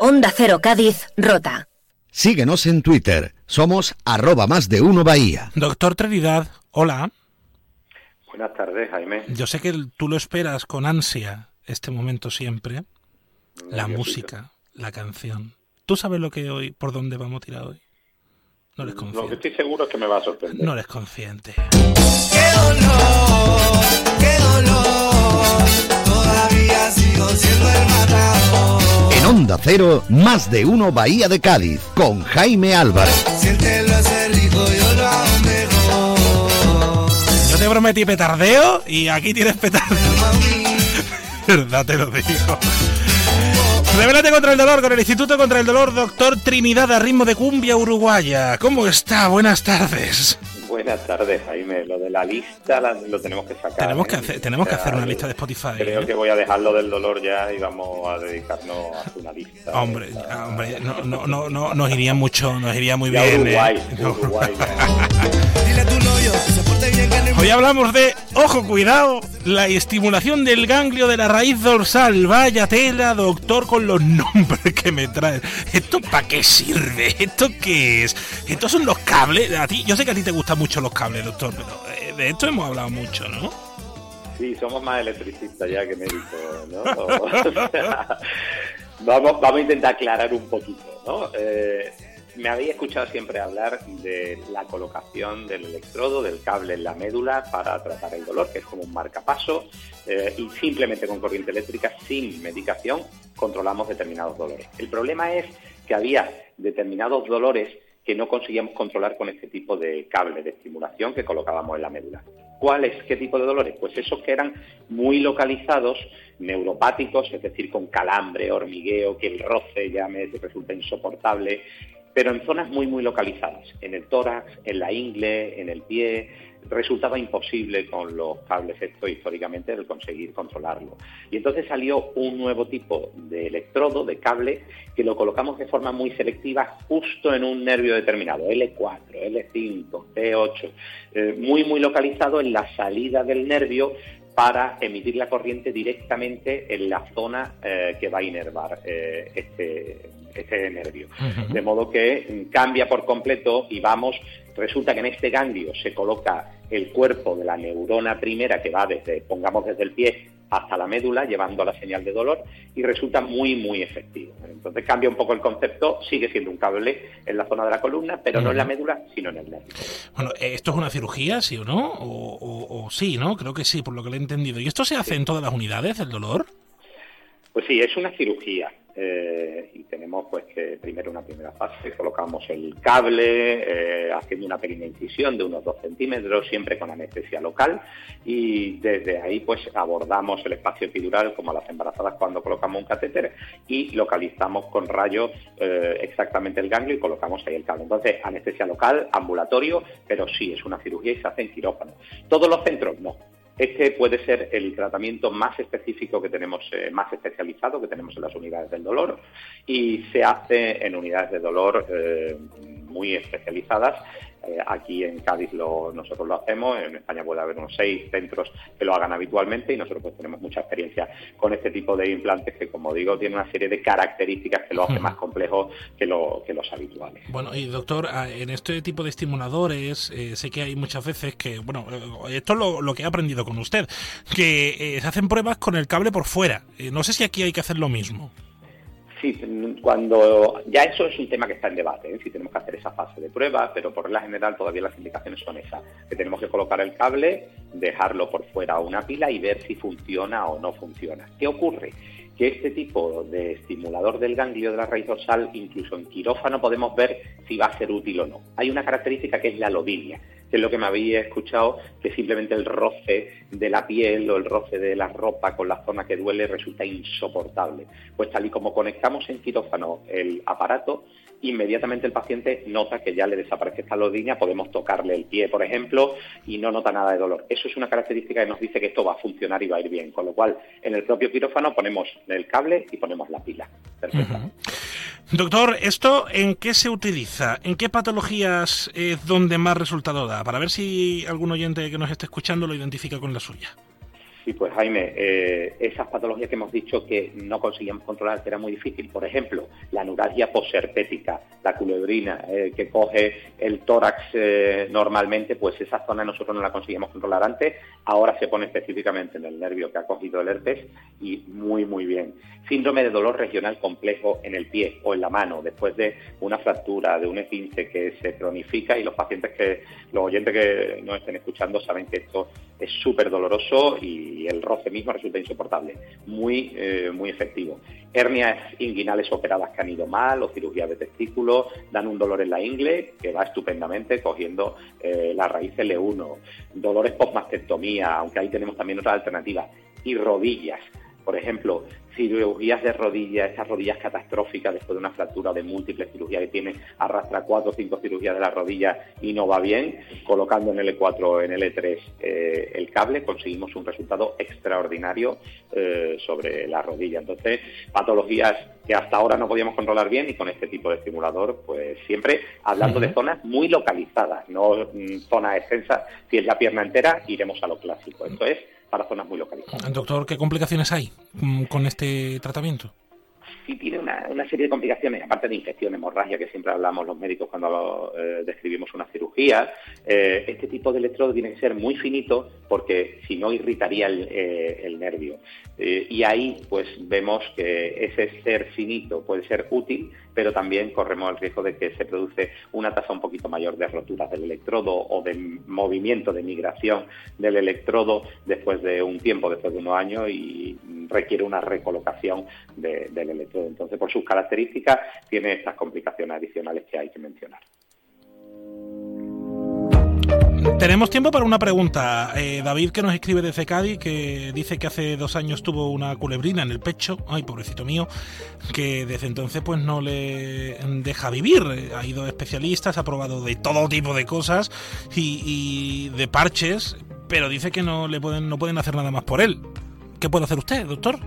Onda Cero Cádiz, Rota. Síguenos en Twitter. Somos arroba más de uno Bahía. Doctor Trinidad, hola. Buenas tardes, Jaime. Yo sé que tú lo esperas con ansia este momento siempre. La música, la canción. ¿Tú sabes lo que hoy, por dónde vamos a tirar hoy? No eres consciente. Lo que estoy seguro es que me va a sorprender. No eres consciente. ¡Qué dolor! Sigo siendo el matador. En Onda Cero, más de uno Bahía de Cádiz, con Jaime Álvarez. Siéntelo hacer rico, yo lo hago mejor. Yo te prometí petardeo y aquí tienes petardeo. Verdad te lo digo. Revélate contra el dolor con el Instituto contra el Dolor, doctor Trinidad a ritmo de cumbia uruguaya. ¿Cómo está? Buenas tardes. Buenas tardes, Jaime. Lo de la lista la- lo tenemos que sacar. Tenemos que ¿eh? hacer, tenemos que O sea, hacer una lista de Spotify. Creo ¿eh? que voy a dejarlo del dolor ya y vamos a dedicarnos a hacer una lista. Hombre, ya, hombre, no, no, no, no, nos iría mucho, nos iría muy Ya bien. Uruguay, ¿eh? Uruguay, Dile tu novio Hoy hablamos de, ojo, cuidado, la estimulación del ganglio de la raíz dorsal. Vaya tela, doctor, con los nombres que me traen. ¿Esto para qué sirve? ¿Esto qué es? ¿Estos son los cables? A ti, yo sé que a ti te gustan mucho los cables, doctor, pero eh, de esto hemos hablado mucho, ¿no? Sí, somos más electricistas ya que médicos, ¿no? Vamos, vamos a intentar aclarar un poquito, ¿no? Eh, me había escuchado siempre hablar de la colocación del electrodo, del cable en la médula para tratar el dolor, que es como un marcapaso, eh, y simplemente con corriente eléctrica, sin medicación, controlamos determinados dolores. El problema es que había determinados dolores que no conseguíamos controlar con este tipo de cable de estimulación que colocábamos en la médula. ¿Cuáles? ¿Qué tipo de dolores? Pues esos que eran muy localizados, neuropáticos, es decir, con calambre, hormigueo, que el roce ya me resulta insoportable, pero en zonas muy, muy localizadas, en el tórax, en la ingle, en el pie, resultaba imposible con los cables estos históricamente el conseguir controlarlo. Y entonces salió un nuevo tipo de electrodo, de cable, que lo colocamos de forma muy selectiva justo en un nervio determinado, L4, L5, T8, eh, muy, muy localizado en la salida del nervio para emitir la corriente directamente en la zona eh, que va a inervar eh, este, este nervio. De modo que cambia por completo y vamos, resulta que en este ganglio se coloca el cuerpo de la neurona primera que va desde, pongamos desde el pie hasta la médula, llevando la señal de dolor, y resulta muy, muy efectivo. Entonces cambia un poco el concepto, sigue siendo un cable en la zona de la columna, pero no en la médula, sino en el nervio. Bueno, eh, ¿esto es una cirugía, sí o no? O, o- o sí, ¿no? Creo que sí, por lo que le he entendido. ¿Y esto se hace en todas las unidades, el dolor? Pues sí, es una cirugía. Eh, y tenemos pues que primero una primera fase, colocamos el cable, eh, haciendo una pequeña incisión de unos 2 centímetros, siempre con anestesia local, y desde ahí pues abordamos el espacio epidural como a las embarazadas cuando colocamos un catéter y localizamos con rayos eh, exactamente el ganglio y colocamos ahí el cable. Entonces, anestesia local, ambulatorio, pero sí, es una cirugía y se hace en quirófano. ¿Todos los centros? No. Este puede ser el tratamiento más específico que tenemos, eh, más especializado que tenemos en las unidades del dolor y se hace en unidades de dolor eh, muy especializadas. Eh, aquí en Cádiz lo- nosotros lo hacemos, en España puede haber unos seis centros que lo hagan habitualmente y nosotros pues tenemos mucha experiencia con este tipo de implantes que, como digo, tiene una serie de características que lo hace más complejo que, lo- que los habituales. Bueno, y doctor, ah, en este tipo de estimuladores, eh, sé que hay muchas veces que, bueno, eh, esto es lo, lo que he aprendido con usted, que eh, se hacen pruebas con el cable por fuera. No sé si aquí hay que hacer lo mismo. Sí, cuando ya eso es un tema que está en debate, ¿eh? si tenemos que hacer esa fase de prueba, pero por regla general todavía las indicaciones son esas, que tenemos que colocar el cable, dejarlo por fuera una pila y ver si funciona o no funciona. ¿Qué ocurre? Que este tipo de estimulador del ganglio de la raíz dorsal, incluso en quirófano, podemos ver si va a ser útil o no. Hay una característica que es la lodinia, que es lo que me había escuchado, que simplemente el roce de la piel o el roce de la ropa con la zona que duele resulta insoportable. Pues tal y como conectamos en quirófano el aparato, inmediatamente el paciente nota que ya le desaparece esta lodinia, podemos tocarle el pie, por ejemplo, y no nota nada de dolor. Eso es una característica que nos dice que esto va a funcionar y va a ir bien, con lo cual en el propio quirófano ponemos el cable y ponemos la pila. Perfecto. Doctor, ¿esto en qué se utiliza? ¿En qué patologías es donde más resultado da? Para ver si algún oyente que nos esté escuchando lo identifica con la suya. Sí, pues Jaime, eh, esas patologías que hemos dicho que no conseguíamos controlar, que era muy difícil, por ejemplo, la neuralgia posherpética, la culebrina, eh, que coge el tórax eh, normalmente, pues esa zona nosotros no la conseguíamos controlar antes, ahora se pone específicamente en el nervio que ha cogido el herpes y muy, muy bien. Síndrome de dolor regional complejo en el pie o en la mano, después de una fractura, de un esguince que se cronifica y los pacientes que, los oyentes que nos estén escuchando saben que esto es súper doloroso y el roce mismo resulta insoportable. Muy, eh, muy efectivo. Hernias inguinales operadas que han ido mal o cirugías de testículos dan un dolor en la ingle que va estupendamente cogiendo eh, la raíz L1. Dolores postmastectomía, aunque ahí tenemos también otra alternativa. Y rodillas. Por ejemplo, cirugías de rodillas, esas rodillas catastróficas después de una fractura o de múltiples cirugías que tiene, arrastra cuatro o cinco cirugías de la rodilla y no va bien, colocando en L4, en L3 eh, el cable, conseguimos un resultado extraordinario eh, sobre la rodilla. Entonces, patologías que hasta ahora no podíamos controlar bien y con este tipo de estimulador, pues siempre hablando de zonas muy localizadas, no mm, zonas extensas. Si es la pierna entera, iremos a lo clásico. Esto es para zonas muy localizadas. Doctor, ¿qué complicaciones hay mm, con este tratamiento? sí tiene una, serie de complicaciones, aparte de infección, hemorragia, que siempre hablamos los médicos cuando eh, describimos una cirugía. Eh, este tipo de electrodo tiene que ser muy finito porque si no irritaría el, eh, nervio. y ahí pues vemos que ese ser finito puede ser útil, pero también corremos el riesgo de que se produce una tasa un poquito mayor de roturas del electrodo o de movimiento, de migración del electrodo después de un tiempo, después de unos años y requiere una recolocación del electrodo. Entonces, por sus características, tiene estas complicaciones adicionales que hay que mencionar. Tenemos tiempo para una pregunta. Eh, David, que nos escribe desde Cádiz, que dice que hace dos años tuvo una culebrina en el pecho, ay, pobrecito mío, que desde entonces pues no le deja vivir. Ha ido a especialistas, ha probado de todo tipo de cosas y, y de parches, pero dice que no le pueden, no pueden hacer nada más por él. ¿Qué puede hacer usted, doctor?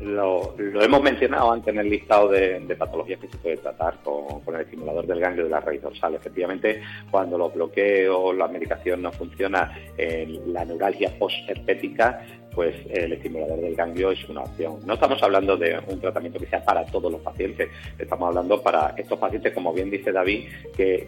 Lo, hemos mencionado antes en el listado de, patologías que se puede tratar con, el estimulador del ganglio de la raíz dorsal. Efectivamente, cuando los bloqueos, la medicación no funciona en la neuralgia postherpética, pues el estimulador del ganglio es una opción. No estamos hablando de un tratamiento que sea para todos los pacientes, estamos hablando para estos pacientes, como bien dice David, que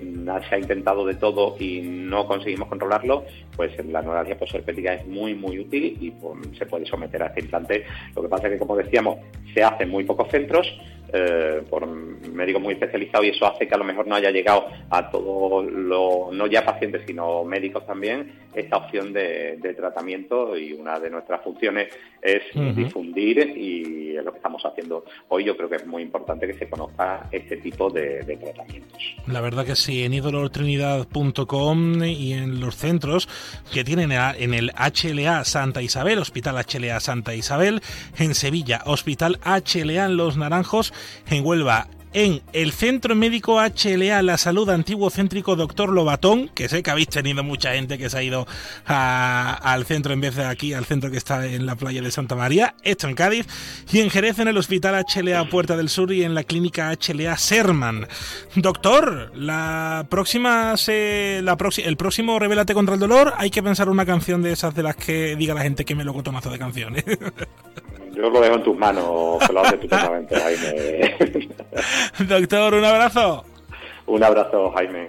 se ha intentado de todo y no conseguimos controlarlo, pues la neuralgia postherpética es muy, muy útil y pues, se puede someter a este implante. Lo que pasa es que, como decíamos, se hace en muy pocos centros, eh, por médicos muy especializados y eso hace que a lo mejor no haya llegado a todos los, no ya pacientes, sino médicos también, esta opción de, tratamiento y una de nuestras funciones es difundir y es lo que estamos haciendo hoy. Yo creo que es muy importante que se conozca este tipo de, tratamientos. La verdad que sí, en idolortrinidad.com y en los centros que tienen en el HLA Santa Isabel, Hospital HLA Santa Isabel, en Sevilla, Hospital HLA en Los Naranjos, en Huelva en el Centro Médico HLA La Salud Antiguo Céntrico Doctor Lobatón, que sé que habéis tenido mucha gente que se ha ido al centro en vez de aquí, al centro que está en la playa de Santa María, esto en Cádiz, y en Jerez en el Hospital HLA Puerta del Sur y en la Clínica HLA Serman. Doctor, la próxima se, la el próximo Revélate contra el dolor, hay que pensar una canción de esas de las que diga la gente que me lo tomazo de canciones. Yo lo dejo en tus manos, que lo haces Jaime. Doctor, un abrazo. Un abrazo, Jaime.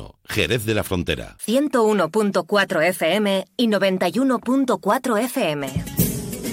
Jerez de la Frontera. 101.4 FM y 91.4 FM.